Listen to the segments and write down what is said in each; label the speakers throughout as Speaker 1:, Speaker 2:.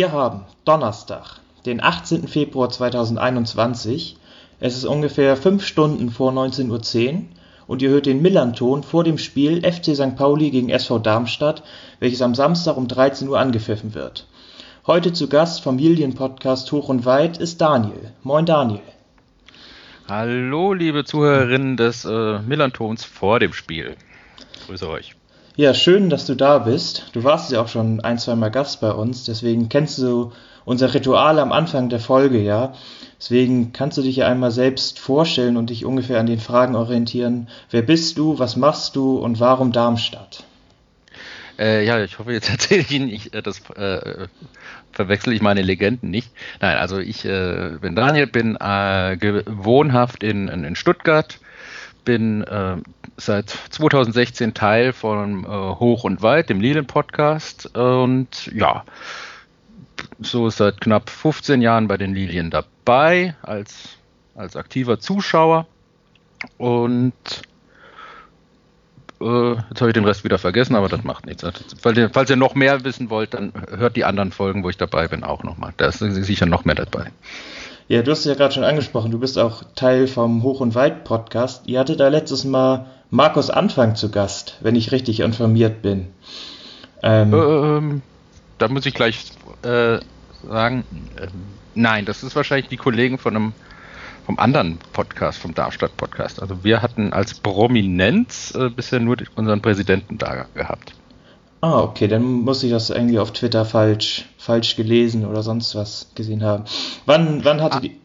Speaker 1: Wir haben Donnerstag, den 18. Februar 2021. Es ist ungefähr 5 Stunden vor 19.10 Uhr und ihr hört den Millanton vor dem Spiel FC St. Pauli gegen SV Darmstadt, welches am Samstag um 13 Uhr angepfiffen wird. Heute zu Gast vom Familienpodcast Hoch und Weit ist Daniel. Moin Daniel.
Speaker 2: Hallo liebe Zuhörerinnen des äh, Millantons vor dem Spiel. Grüße euch.
Speaker 1: Ja, schön, dass du da bist. Du warst ja auch schon ein, zwei Mal Gast bei uns, deswegen kennst du unser Ritual am Anfang der Folge, ja. Deswegen kannst du dich ja einmal selbst vorstellen und dich ungefähr an den Fragen orientieren. Wer bist du, was machst du und warum Darmstadt?
Speaker 2: Äh, ja, ich hoffe, jetzt erzähle ich Ihnen nicht, äh, das äh, verwechsel ich meine Legenden nicht. Nein, also ich äh, bin Daniel, bin äh, wohnhaft in, in, Stuttgart, bin äh, seit 2016 Teil von Hoch und Weit, dem Lilien-Podcast und ja, so seit knapp 15 Jahren bei den Lilien dabei als, als aktiver Zuschauer. Und äh, jetzt habe ich den Rest wieder vergessen, aber das macht nichts. Falls ihr, falls ihr noch mehr wissen wollt, dann hört die anderen Folgen, wo ich dabei bin, auch nochmal. Da ist sicher noch mehr dabei.
Speaker 1: Ja, du hast es ja gerade schon angesprochen, du bist auch Teil vom Hoch- und Weit-Podcast. Ihr hattet da letztes Mal Markus Anfang zu Gast, wenn ich richtig informiert bin.
Speaker 2: Ähm, ähm, da muss ich gleich äh, sagen, äh, nein, das ist wahrscheinlich die Kollegen von einem vom anderen Podcast, vom Darmstadt-Podcast. Also wir hatten als Prominenz äh, bisher nur unseren Präsidenten da gehabt.
Speaker 1: Ah, okay, dann muss ich das irgendwie auf Twitter falsch, falsch gelesen oder sonst was gesehen haben. Wann, wann hatte ah, die.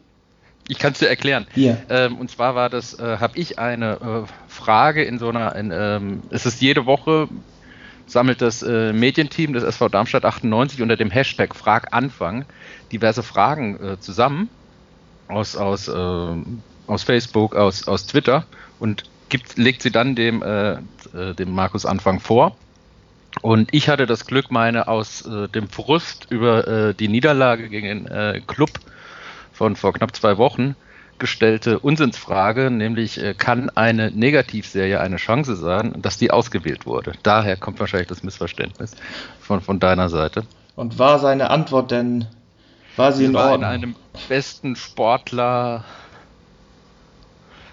Speaker 2: Ich kann es dir erklären.
Speaker 1: Ja.
Speaker 2: Ähm, und zwar war das, äh, habe ich eine äh, Frage in so einer, in, ähm, es ist jede Woche sammelt das äh, Medienteam des SV Darmstadt 98 unter dem Hashtag Frag Anfang diverse Fragen äh, zusammen aus, aus, äh, aus Facebook, aus, aus Twitter und gibt, legt sie dann dem, äh, äh, dem Markus Anfang vor. Und ich hatte das Glück, meine aus äh, dem Frust über äh, die Niederlage gegen den äh, Club von vor knapp zwei Wochen gestellte Unsinnsfrage, nämlich äh, kann eine Negativserie eine Chance sein, dass die ausgewählt wurde. Daher kommt wahrscheinlich das Missverständnis von, von deiner Seite.
Speaker 1: Und war seine Antwort denn, war sie, sie in war Ordnung?
Speaker 2: in einem besten Sportler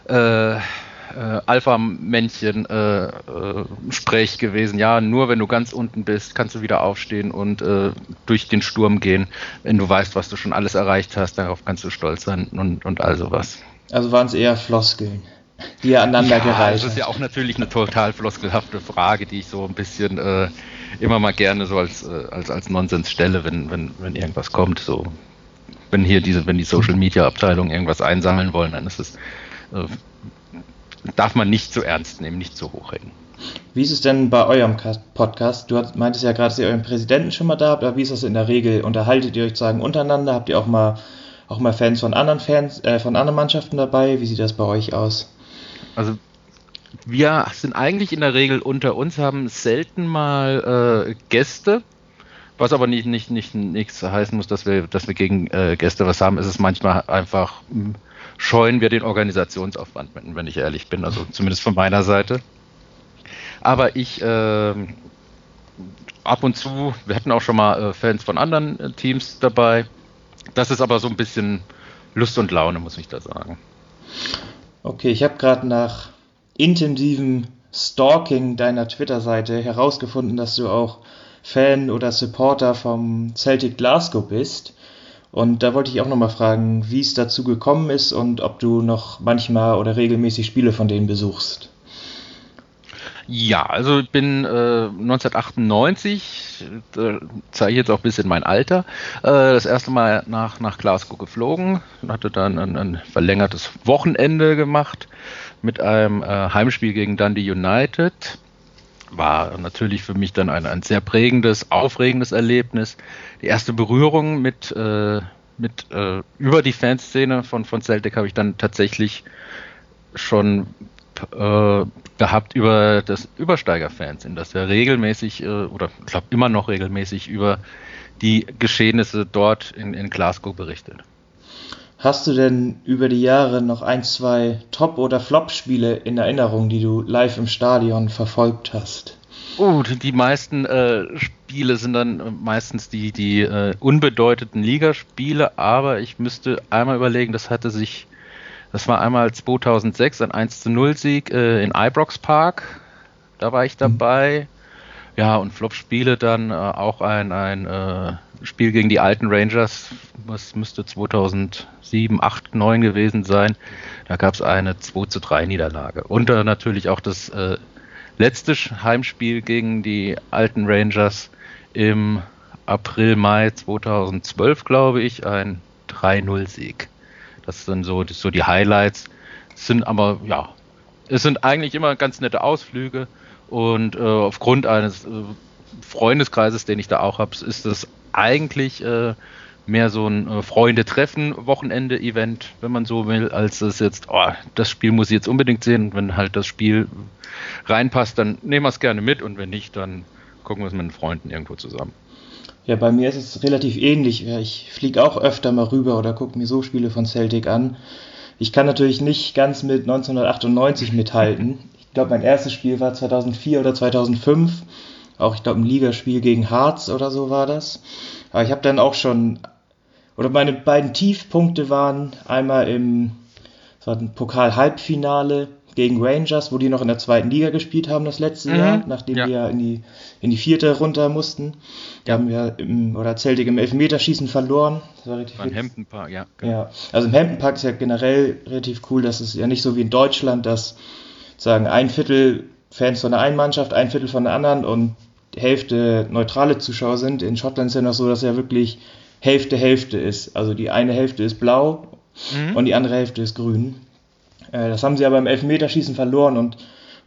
Speaker 2: äh, äh, Alpha-Männchen äh, äh, gewesen. Ja, nur wenn du ganz unten bist, kannst du wieder aufstehen und äh, durch den Sturm gehen. Wenn du weißt, was du schon alles erreicht hast, darauf kannst du stolz sein und, und all sowas.
Speaker 1: Also waren es eher Floskeln, die er aneinander ja, gereicht
Speaker 2: Das ist ja auch natürlich eine total floskelhafte Frage, die ich so ein bisschen äh, immer mal gerne so als, äh, als, als Nonsens stelle, wenn, wenn, wenn irgendwas kommt. So wenn hier diese, wenn die Social Media Abteilung irgendwas einsammeln wollen, dann ist es darf man nicht so ernst nehmen, nicht so hochhängen.
Speaker 1: Wie ist es denn bei eurem Podcast? Du meintest ja gerade, dass ihr euren Präsidenten schon mal da habt, aber wie ist das in der Regel? Unterhaltet ihr euch sagen untereinander? Habt ihr auch mal auch mal Fans von anderen Fans, äh, von anderen Mannschaften dabei? Wie sieht das bei euch aus?
Speaker 2: Also wir sind eigentlich in der Regel unter uns, haben selten mal äh, Gäste, was aber nicht, nicht, nicht nichts heißen muss, dass wir, dass wir gegen äh, Gäste was haben. Es ist manchmal einfach mh, hm, scheuen wir den Organisationsaufwand, wenn ich ehrlich bin, also zumindest von meiner Seite. Aber ich äh, ab und zu, wir hatten auch schon mal äh, Fans von anderen äh, Teams dabei. Das ist aber so ein bisschen Lust und Laune, muss ich da sagen.
Speaker 1: Okay, ich habe gerade nach intensivem Stalking deiner Twitter-Seite herausgefunden, dass du auch Fan oder Supporter vom Celtic Glasgow bist. Und da wollte ich auch nochmal fragen, wie es dazu gekommen ist und ob du noch manchmal oder regelmäßig Spiele von denen besuchst.
Speaker 2: Ja, also ich bin äh, 1998, äh, zeige ich jetzt auch ein bisschen mein Alter, äh, das erste Mal nach, nach Glasgow geflogen, hatte dann ein, ein verlängertes Wochenende gemacht mit einem äh, Heimspiel gegen Dundee United. War natürlich für mich dann ein, ein sehr prägendes, aufregendes Erlebnis die erste Berührung mit, äh, mit äh, über die Fanszene von, von Celtic habe ich dann tatsächlich schon äh, gehabt über das Übersteiger-Fans, in das ja regelmäßig äh, oder ich glaube immer noch regelmäßig über die Geschehnisse dort in, in Glasgow berichtet.
Speaker 1: Hast du denn über die Jahre noch ein, zwei Top- oder Flop-Spiele in Erinnerung, die du live im Stadion verfolgt hast?
Speaker 2: Oh, die meisten äh, Spiele sind dann meistens die, die äh, unbedeuteten Ligaspiele, aber ich müsste einmal überlegen, das hatte sich, das war einmal 2006 ein 1 zu 0 Sieg äh, in Ibrox Park, da war ich mhm. dabei. Mhm. Ja, und Flop-Spiele dann äh, auch ein, ein äh, Spiel gegen die alten Rangers, was müsste 2007, 8, 9 gewesen sein. Da gab es eine 2 zu 3 Niederlage. Und äh, natürlich auch das äh, letzte Heimspiel gegen die alten Rangers im April, Mai 2012, glaube ich, ein 3-0-Sieg. Das sind so, das so die Highlights. Es sind aber, ja, es sind eigentlich immer ganz nette Ausflüge und äh, aufgrund eines äh, Freundeskreises, den ich da auch habe, ist es eigentlich äh, mehr so ein äh, Freunde-Treffen, Wochenende-Event, wenn man so will, als es jetzt, oh, das Spiel muss ich jetzt unbedingt sehen. wenn halt das Spiel reinpasst, dann nehmen wir es gerne mit und wenn nicht, dann gucken wir es mit den Freunden irgendwo zusammen.
Speaker 1: Ja, bei mir ist es relativ ähnlich. Ich fliege auch öfter mal rüber oder gucke mir so Spiele von Celtic an. Ich kann natürlich nicht ganz mit 1998 mithalten. Ich glaube, mein erstes Spiel war 2004 oder 2005. Auch, ich glaube, ein Ligaspiel gegen Harz oder so war das. Aber ich habe dann auch schon, oder meine beiden Tiefpunkte waren einmal im, das war ein Pokal-Halbfinale gegen Rangers, wo die noch in der zweiten Liga gespielt haben das letzte mhm. Jahr, nachdem ja. die ja in die, in die vierte runter mussten. Die haben ja im, oder Celtic im Elfmeterschießen verloren.
Speaker 2: Das war richtig Beim Hampton Park, ja.
Speaker 1: Genau. Ja, also im Hampton Park ist ja generell relativ cool, dass es ja nicht so wie in Deutschland, dass sagen ein Viertel Fans von der einen Mannschaft, ein Viertel von der anderen und Hälfte neutrale Zuschauer sind. In Schottland ist ja noch so, dass ja wirklich Hälfte Hälfte ist. Also die eine Hälfte ist blau mhm. und die andere Hälfte ist grün. Äh, das haben sie aber im Elfmeterschießen verloren und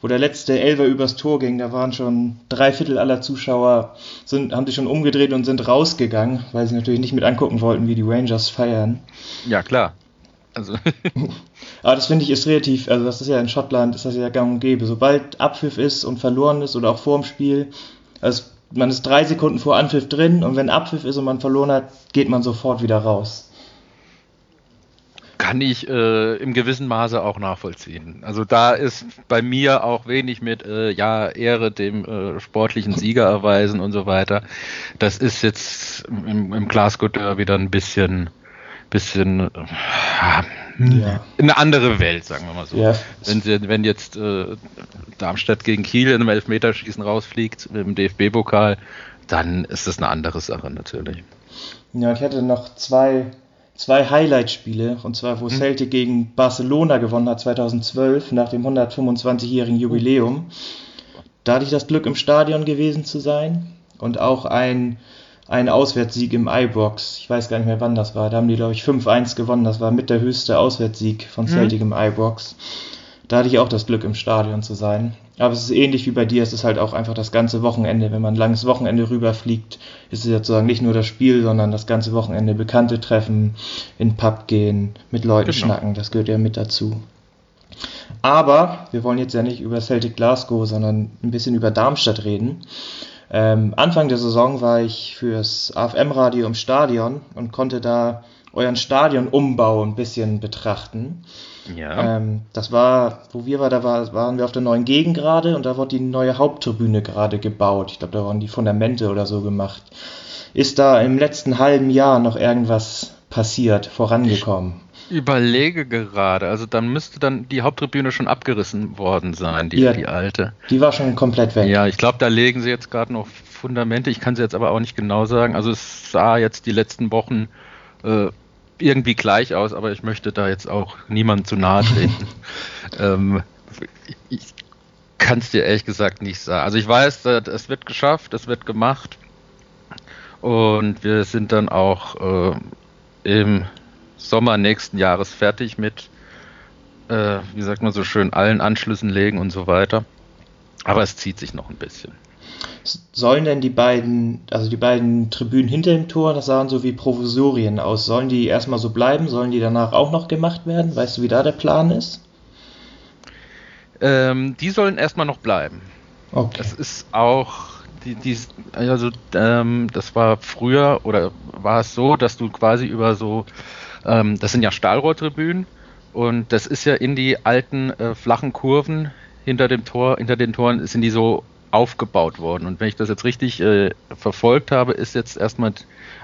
Speaker 1: wo der letzte Elfer übers Tor ging, da waren schon drei Viertel aller Zuschauer, sind, haben sich schon umgedreht und sind rausgegangen, weil sie natürlich nicht mit angucken wollten, wie die Rangers feiern.
Speaker 2: Ja, klar. Also.
Speaker 1: Aber das finde ich ist relativ, also das ist ja in Schottland, ist das ja gang und gäbe. Sobald Abpfiff ist und verloren ist oder auch vorm Spiel, also man ist drei Sekunden vor Anpfiff drin und wenn Abpfiff ist und man verloren hat, geht man sofort wieder raus.
Speaker 2: Kann ich äh, im gewissen Maße auch nachvollziehen. Also da ist bei mir auch wenig mit, äh, ja, Ehre dem äh, sportlichen Sieger erweisen und so weiter. Das ist jetzt im, im Glasgow wieder ein bisschen, bisschen äh, ja. eine andere Welt, sagen wir mal so. Ja. Wenn, wenn jetzt äh, Darmstadt gegen Kiel in einem Elfmeterschießen rausfliegt im DFB-Pokal, dann ist das eine andere Sache natürlich.
Speaker 1: Ja, ich hatte noch zwei, zwei Highlight-Spiele, und zwar wo hm. Celtic gegen Barcelona gewonnen hat 2012 nach dem 125-jährigen Jubiläum. Da hatte ich das Glück, im Stadion gewesen zu sein und auch ein ein Auswärtssieg im Ibrox. Ich weiß gar nicht mehr, wann das war. Da haben die, glaube ich, 5-1 gewonnen. Das war mit der höchste Auswärtssieg von mhm. Celtic mhm. im Ibrox. Da hatte ich auch das Glück, im Stadion zu sein. Aber es ist ähnlich wie bei dir. Es ist halt auch einfach das ganze Wochenende. Wenn man ein langes Wochenende rüberfliegt, ist es sozusagen nicht nur das Spiel, sondern das ganze Wochenende Bekannte treffen, in den Pub gehen, mit Leuten genau. schnacken. Das gehört ja mit dazu. Aber wir wollen jetzt ja nicht über Celtic Glasgow, sondern ein bisschen über Darmstadt reden. Ähm, Anfang der Saison war ich fürs AFM-Radio im Stadion und konnte da euren Stadionumbau ein bisschen betrachten. Ja. Ähm, das war, wo wir waren, da war, waren wir auf der neuen Gegend gerade und da wurde die neue Haupttribüne gerade gebaut. Ich glaube, da waren die Fundamente oder so gemacht. Ist da im letzten halben Jahr noch irgendwas passiert, vorangekommen?
Speaker 2: Überlege gerade, also dann müsste dann die Haupttribüne schon abgerissen worden sein, die, ja, die alte.
Speaker 1: Die war schon komplett weg.
Speaker 2: Ja, ich glaube, da legen sie jetzt gerade noch Fundamente. Ich kann sie jetzt aber auch nicht genau sagen. Also es sah jetzt die letzten Wochen äh, irgendwie gleich aus, aber ich möchte da jetzt auch niemand zu nahe treten. ähm, ich kann es dir ehrlich gesagt nicht sagen. Also ich weiß, es wird geschafft, es wird gemacht und wir sind dann auch äh, im Sommer nächsten Jahres fertig mit, äh, wie sagt man so schön, allen Anschlüssen legen und so weiter. Aber es zieht sich noch ein bisschen.
Speaker 1: Sollen denn die beiden, also die beiden Tribünen hinter dem Tor, das sahen so wie Provisorien aus, sollen die erstmal so bleiben? Sollen die danach auch noch gemacht werden? Weißt du, wie da der Plan ist?
Speaker 2: Ähm, die sollen erstmal noch bleiben. Okay. Das ist auch, die, die, also ähm, das war früher oder war es so, dass du quasi über so Ähm, das sind ja Stahlrohrtribünen und das ist ja in die alten äh, flachen Kurven hinter dem Tor, hinter den Toren sind die so aufgebaut worden. Und wenn ich das jetzt richtig äh, verfolgt habe, ist jetzt erstmal,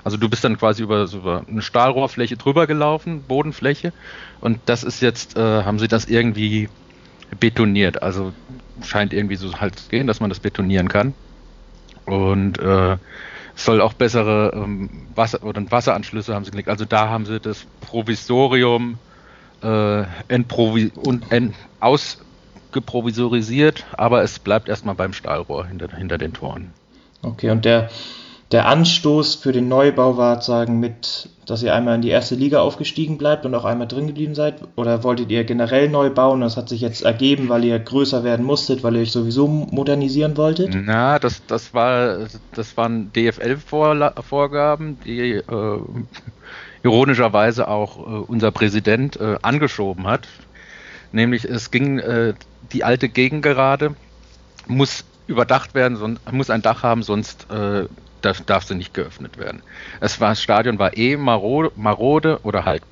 Speaker 2: also du bist dann quasi über, über eine Stahlrohrfläche drüber gelaufen, Bodenfläche, und das ist jetzt, äh, haben sie das irgendwie betoniert. Also scheint irgendwie so halt zu gehen, dass man das betonieren kann. Und äh, soll auch bessere ähm, Wasser oder Wasseranschlüsse haben sie gelegt. Also da haben sie das Provisorium äh, entprovi und ent ausgeprovisorisiert, aber es bleibt erstmal beim Stahlrohr hinter, hinter den Toren.
Speaker 1: Okay, und der der Anstoß für den Neubau war, sagen, mit, dass ihr einmal in die erste Liga aufgestiegen bleibt und auch einmal drin geblieben seid? Oder wolltet ihr generell neu bauen? Das hat sich jetzt ergeben, weil ihr größer werden musstet, weil ihr euch sowieso modernisieren wolltet?
Speaker 2: Na, das, das, war, das waren DFL-Vorgaben, die äh, ironischerweise auch äh, unser Präsident äh, angeschoben hat. Nämlich es ging äh, die alte Gegengerade muss überdacht werden, muss ein Dach haben, sonst darf, darf sie nicht geöffnet werden. Es war, das Stadion war eh marode, marode oder halt,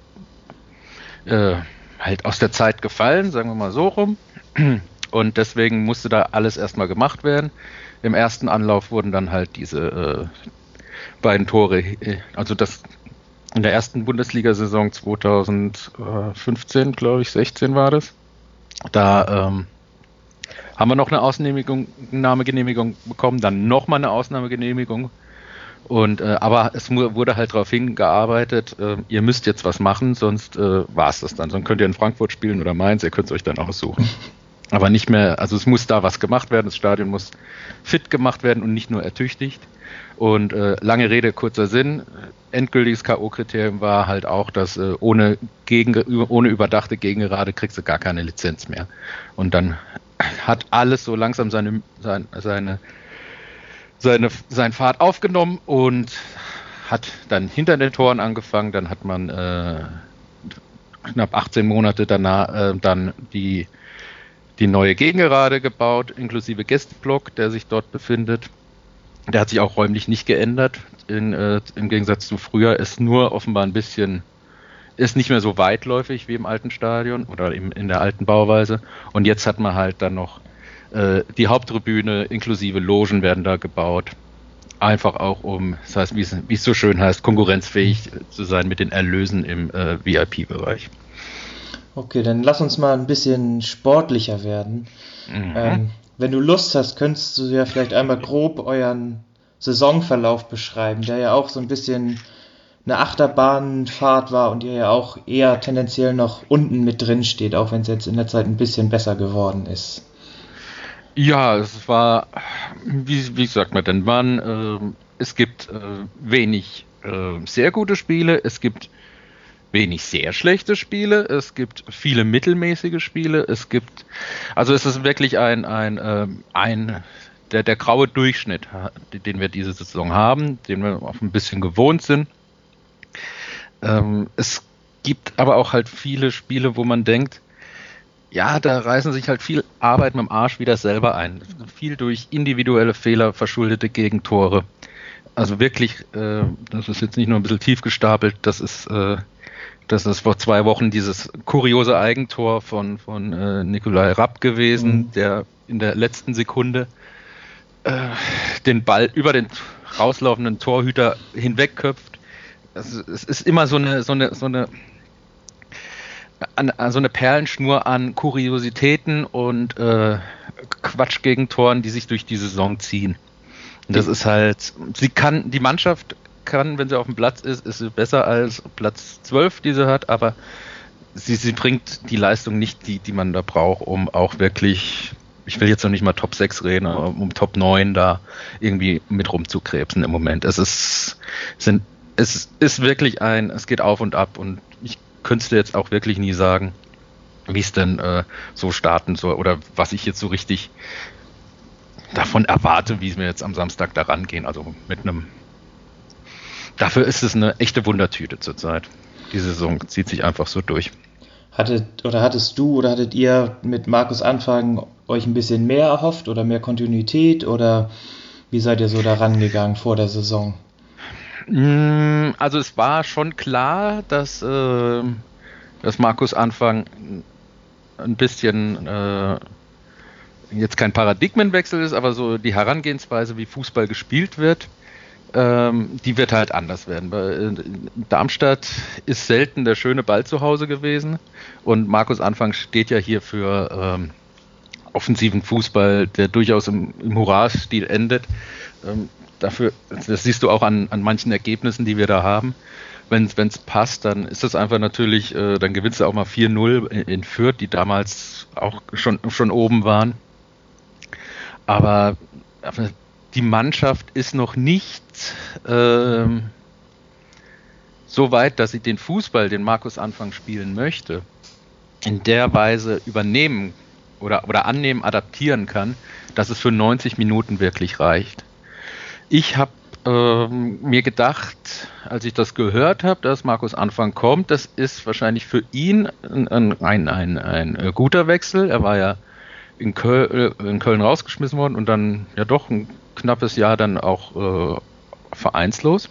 Speaker 2: äh, halt aus der Zeit gefallen, sagen wir mal so rum. Und deswegen musste da alles erstmal gemacht werden. Im ersten Anlauf wurden dann halt diese äh, beiden Tore, äh, also das in der ersten Bundesliga-Saison 2015, glaube ich, 16 war das. Da ähm, haben wir noch eine Ausnahmegenehmigung bekommen, dann nochmal eine Ausnahmegenehmigung und äh, aber es wurde halt darauf hingearbeitet, äh, ihr müsst jetzt was machen, sonst äh, war es das dann. Sonst könnt ihr in Frankfurt spielen oder Mainz, ihr könnt es euch dann aussuchen. Aber nicht mehr, also es muss da was gemacht werden, das Stadion muss fit gemacht werden und nicht nur ertüchtigt. Und äh, lange Rede, kurzer Sinn, endgültiges K.O.-Kriterium war halt auch, dass äh, ohne, gegen, ohne überdachte Gegengerade kriegst du gar keine Lizenz mehr. Und dann hat alles so langsam seine, seine, seine seine, seinen Pfad aufgenommen und hat dann hinter den Toren angefangen. Dann hat man äh, knapp 18 Monate danach äh, dann die, die neue Gegengerade gebaut, inklusive Gästeblock, der sich dort befindet. Der hat sich auch räumlich nicht geändert. In, äh, Im Gegensatz zu früher ist nur offenbar ein bisschen, ist nicht mehr so weitläufig wie im alten Stadion oder im, in der alten Bauweise. Und jetzt hat man halt dann noch äh, die Haupttribüne inklusive Logen werden da gebaut. Einfach auch um, das heißt, wie es, so schön heißt, konkurrenzfähig zu sein mit den Erlösen im äh, VIP-Bereich.
Speaker 1: Okay, dann lass uns mal ein bisschen sportlicher werden. Mhm. Ähm, wenn du Lust hast, könntest du ja vielleicht einmal grob euren Saisonverlauf beschreiben, der ja auch so ein bisschen eine Achterbahnfahrt war und ihr ja auch eher tendenziell noch unten mit drin steht, auch wenn es jetzt in der Zeit ein bisschen besser geworden ist.
Speaker 2: Ja, es war, wie, wie sagt man denn, man, äh, es gibt äh, wenig äh, sehr gute Spiele, es gibt wenig sehr schlechte Spiele, es gibt viele mittelmäßige Spiele, es gibt, also es ist wirklich ein, ein, äh, ein der, der graue Durchschnitt, den wir diese Saison haben, den wir auch ein bisschen gewohnt sind. Ähm, es gibt aber auch halt viele Spiele, wo man denkt, ja, da reißen sich halt viel Arbeit mit dem Arsch wieder selber ein. Viel durch individuelle Fehler verschuldete Gegentore. Also wirklich, äh, das ist jetzt nicht nur ein bisschen tief gestapelt, das ist, äh, das ist vor zwei Wochen dieses kuriose Eigentor von, von äh, Nikolai Rapp gewesen, mhm. der in der letzten Sekunde äh, den Ball über den rauslaufenden Torhüter hinwegköpft. Also, es ist immer so eine, so eine, so eine an, an so eine Perlenschnur an Kuriositäten und äh, Quatschgegentoren, die sich durch die Saison ziehen. Und das ist halt, sie kann, die Mannschaft kann, wenn sie auf dem Platz ist, ist sie besser als Platz 12, die sie hat, aber sie, sie bringt die Leistung nicht, die, die man da braucht, um auch wirklich, ich will jetzt noch nicht mal Top 6 reden, aber um Top 9 da irgendwie mit rumzukrebsen im Moment. Es ist, sind, es ist wirklich ein, es geht auf und ab und ich könntest du jetzt auch wirklich nie sagen, wie es denn äh, so starten soll oder was ich jetzt so richtig davon erwarte, wie wir jetzt am Samstag da rangehen. Also mit einem. Dafür ist es eine echte Wundertüte zurzeit. Die Saison zieht sich einfach so durch.
Speaker 1: Hattet oder hattest du oder hattet ihr mit Markus Anfang euch ein bisschen mehr erhofft oder mehr Kontinuität oder wie seid ihr so da rangegangen vor der Saison?
Speaker 2: Mm, also es war schon klar, dass, äh, dass Markus Anfang ein bisschen äh, jetzt kein Paradigmenwechsel ist, aber so die Herangehensweise, wie Fußball gespielt wird, ähm, die wird halt anders werden. Bei, äh, Darmstadt ist selten der schöne Ball zu Hause gewesen und Markus Anfang steht ja hier für ähm, offensiven Fußball, der durchaus im, im Hurra-Stil endet. Ähm, dafür, das siehst du auch an, an manchen Ergebnissen, die wir da haben. Wenn es passt, dann ist das einfach natürlich, äh, dann gewinnst du auch mal 4-0 in, in Fürth, die damals auch schon, schon oben waren. Aber, aber die Mannschaft ist noch nicht ähm, so weit, dass sie den Fußball, den Markus Anfang spielen möchte, in der Weise übernehmen oder, oder annehmen, adaptieren kann, dass es für 90 Minuten wirklich reicht. Ich habe ähm, mir gedacht, als ich das gehört habe, dass Markus Anfang kommt, das ist wahrscheinlich für ihn ein, ein, ein, ein, ein äh, guter Wechsel. Er war ja in Köln, äh, in Köln rausgeschmissen worden und dann ja doch ein knappes Jahr dann auch äh, vereinslos.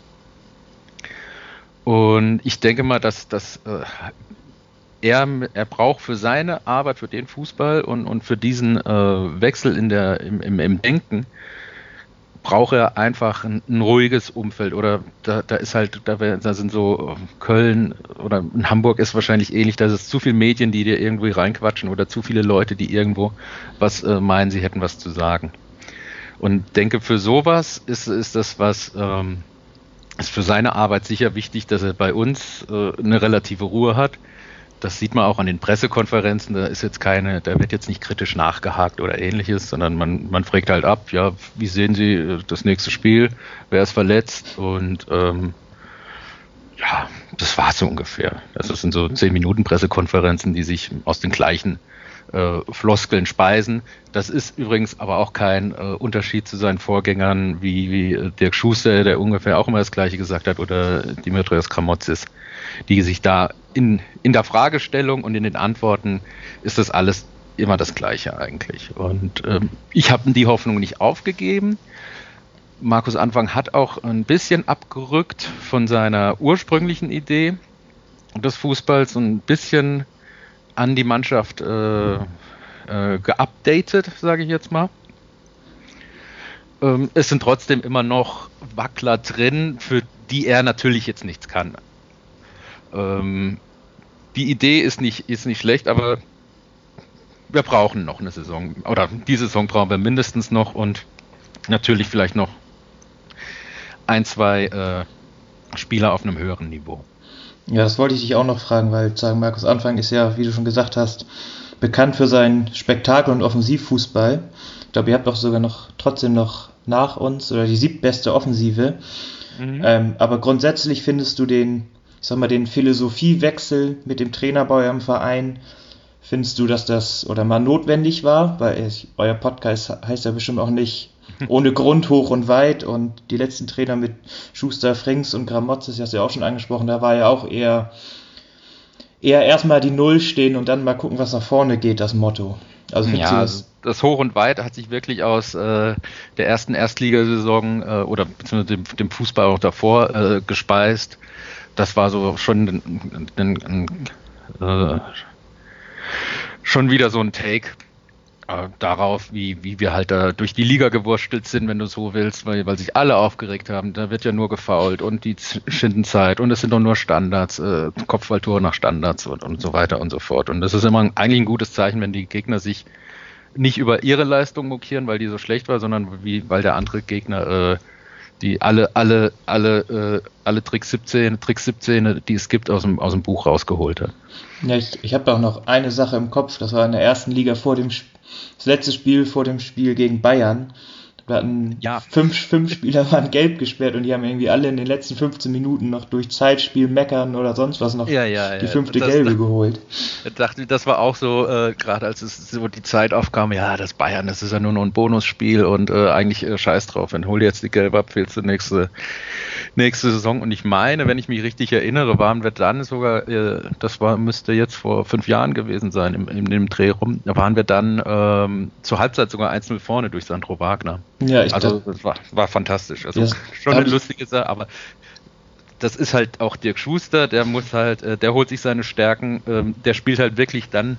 Speaker 2: Und ich denke mal, dass, dass äh, er, er braucht für seine Arbeit, für den Fußball und, und für diesen äh, Wechsel in der, im, im, im Denken, braucht er einfach ein, ein, ruhiges Umfeld. Oder da, da ist halt, da, da, sind so äh, Köln oder in Hamburg ist wahrscheinlich ähnlich, da ist zu viele Medien, die dir irgendwie reinquatschen oder zu viele Leute, die irgendwo was äh, meinen, sie hätten was zu sagen. Und denke, für sowas ist, ist das was, ähm, ist für seine Arbeit sicher wichtig, dass er bei uns äh, eine relative Ruhe hat. Das sieht man auch an den Pressekonferenzen. Da ist jetzt keine, da wird jetzt nicht kritisch nachgehakt oder ähnliches, sondern man, man fragt halt ab, ja, wie sehen Sie äh, das nächste Spiel? Wer ist verletzt? Und ähm, ja, das war so ungefähr. Das sind so zehn Minuten Pressekonferenzen, die sich aus den gleichen äh, Floskeln speisen. Das ist übrigens aber auch kein äh, Unterschied zu seinen Vorgängern wie, wie äh, Dirk Schuster, der ungefähr auch immer das Gleiche gesagt hat, oder Dimitrios Kramotzis, die sich da in, in der Fragestellung und in den Antworten ist das alles immer das Gleiche eigentlich. Und ähm, ich habe die Hoffnung nicht aufgegeben. Markus Anfang hat auch ein bisschen abgerückt von seiner ursprünglichen Idee des Fußballs, und ein bisschen an die Mannschaft äh, äh, geupdatet, sage ich jetzt mal. Ähm, es sind trotzdem immer noch Wackler drin, für die er natürlich jetzt nichts kann. Ähm, die Idee ist nicht, ist nicht schlecht, aber wir brauchen noch eine Saison. Oder die Saison brauchen wir mindestens noch und natürlich vielleicht noch ein, zwei äh, Spieler auf einem höheren Niveau.
Speaker 1: Ja, das wollte ich dich auch noch fragen, weil sagen Markus Anfang ist ja, wie du schon gesagt hast, bekannt für seinen Spektakel und Offensivfußball. Ich glaube, ihr habt doch sogar noch trotzdem noch nach uns oder die siebtbeste Offensive. Mhm. Ähm, aber grundsätzlich findest du den, ich sag mal, den Philosophiewechsel mit dem Trainer bei eurem Verein, findest du, dass das oder mal notwendig war? Weil euer Podcast heißt ja bestimmt auch nicht ohne Grund hoch und weit. Und die letzten Trainer mit Schuster, Frings und Gramotz, das hast du ja auch schon angesprochen, da war ja auch eher, eher erstmal die Null stehen und dann mal gucken, was nach vorne geht, das Motto.
Speaker 2: Also ja, das, das Hoch und Weit hat sich wirklich aus äh, der ersten Erstligasaison äh, oder beziehungsweise dem, dem, Fußball auch davor äh, gespeist. Das war so schon ein, ein, ein, äh, schon wieder so ein Take äh, darauf, wie, wie wir halt da durch die Liga gewurstelt sind, wenn du so willst, weil, weil sich alle aufgeregt haben. Da wird ja nur gefault und die Schindenzeit und es sind doch nur Standards, äh, Kopfballtore nach Standards und, und so weiter und so fort. Und das ist immer eigentlich ein gutes Zeichen, wenn die Gegner sich nicht über ihre Leistung mokieren, weil die so schlecht war, sondern wie, weil der andere Gegner äh, die alle, alle, alle, äh, alle Trick 17, Trick 17, die es gibt, aus dem, aus dem Buch rausgeholt hat.
Speaker 1: Ja, ich, ich habe auch noch eine Sache im Kopf, das war in der ersten Liga vor dem Spiel das letzte Spiel vor dem Spiel gegen Bayern. Wir hatten ja. fünf, fünf Spieler waren gelb gesperrt und die haben irgendwie alle in den letzten 15 Minuten noch durch Zeitspiel meckern oder sonst was noch
Speaker 2: ja, ja,
Speaker 1: die fünfte das, gelbe geholt.
Speaker 2: Ich dachte, das war auch so, äh, gerade als es so die Zeit aufkam, ja, das Bayern, das ist ja nur noch ein Bonusspiel und äh, eigentlich äh, scheiß drauf, wenn hol jetzt die gelbe ab, fehlst du nächste, nächste Saison. Und ich meine, wenn ich mich richtig erinnere, waren wir dann sogar, äh, das war, müsste jetzt vor fünf Jahren gewesen sein, im, im, im Dreh rum, da waren wir dann ähm, zur Halbzeit sogar 1-0 vorne durch Sandro Wagner. Ja, ich also das war, war fantastisch. Also schon eine lustige Sache, aber das ist halt auch Dirk Schuster, der muss halt, äh, der holt sich seine Stärken, ähm, der spielt halt wirklich dann,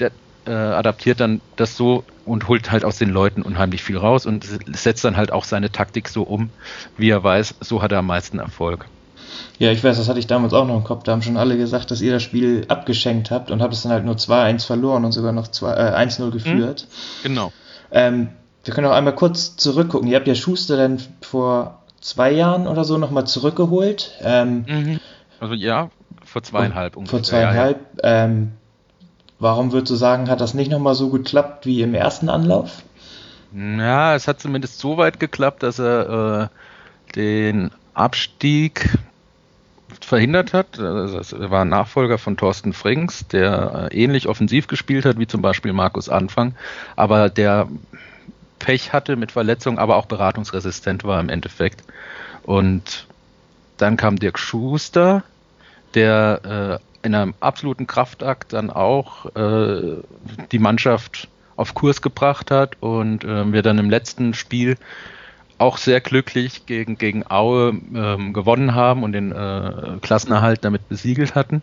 Speaker 2: der äh, adaptiert dann das so und holt halt aus den Leuten unheimlich viel raus und setzt dann halt auch seine Taktik so um, wie er weiß, so hat er am meisten Erfolg.
Speaker 1: Ja, ich weiß, das hatte ich damals auch noch im Kopf. Da haben schon alle gesagt, dass ihr das Spiel abgeschenkt habt und habt es dann halt nur 2-1 verloren und sogar noch 2, äh, 1-0 geführt.
Speaker 2: Mhm, genau.
Speaker 1: Ähm, wir können auch einmal kurz zurückgucken. Ihr habt ja Schuster dann vor zwei Jahren oder so nochmal zurückgeholt. Ähm,
Speaker 2: mhm. Also ja, vor zweieinhalb
Speaker 1: ungefähr. Vor zweieinhalb. Ja, ja. Ähm, warum würdest du sagen, hat das nicht nochmal so geklappt wie im ersten Anlauf?
Speaker 2: Ja, es hat zumindest so weit geklappt, dass er äh, den Abstieg verhindert hat. Also er war Nachfolger von Thorsten Frings, der äh, ähnlich offensiv gespielt hat wie zum Beispiel Markus Anfang, aber der Pech hatte mit Verletzungen, aber auch beratungsresistent war im Endeffekt. Und dann kam Dirk Schuster, der äh, in einem absoluten Kraftakt dann auch äh, die Mannschaft auf Kurs gebracht hat und äh, wir dann im letzten Spiel auch sehr glücklich gegen, gegen Aue ähm, gewonnen haben und den äh, Klassenerhalt damit besiegelt hatten.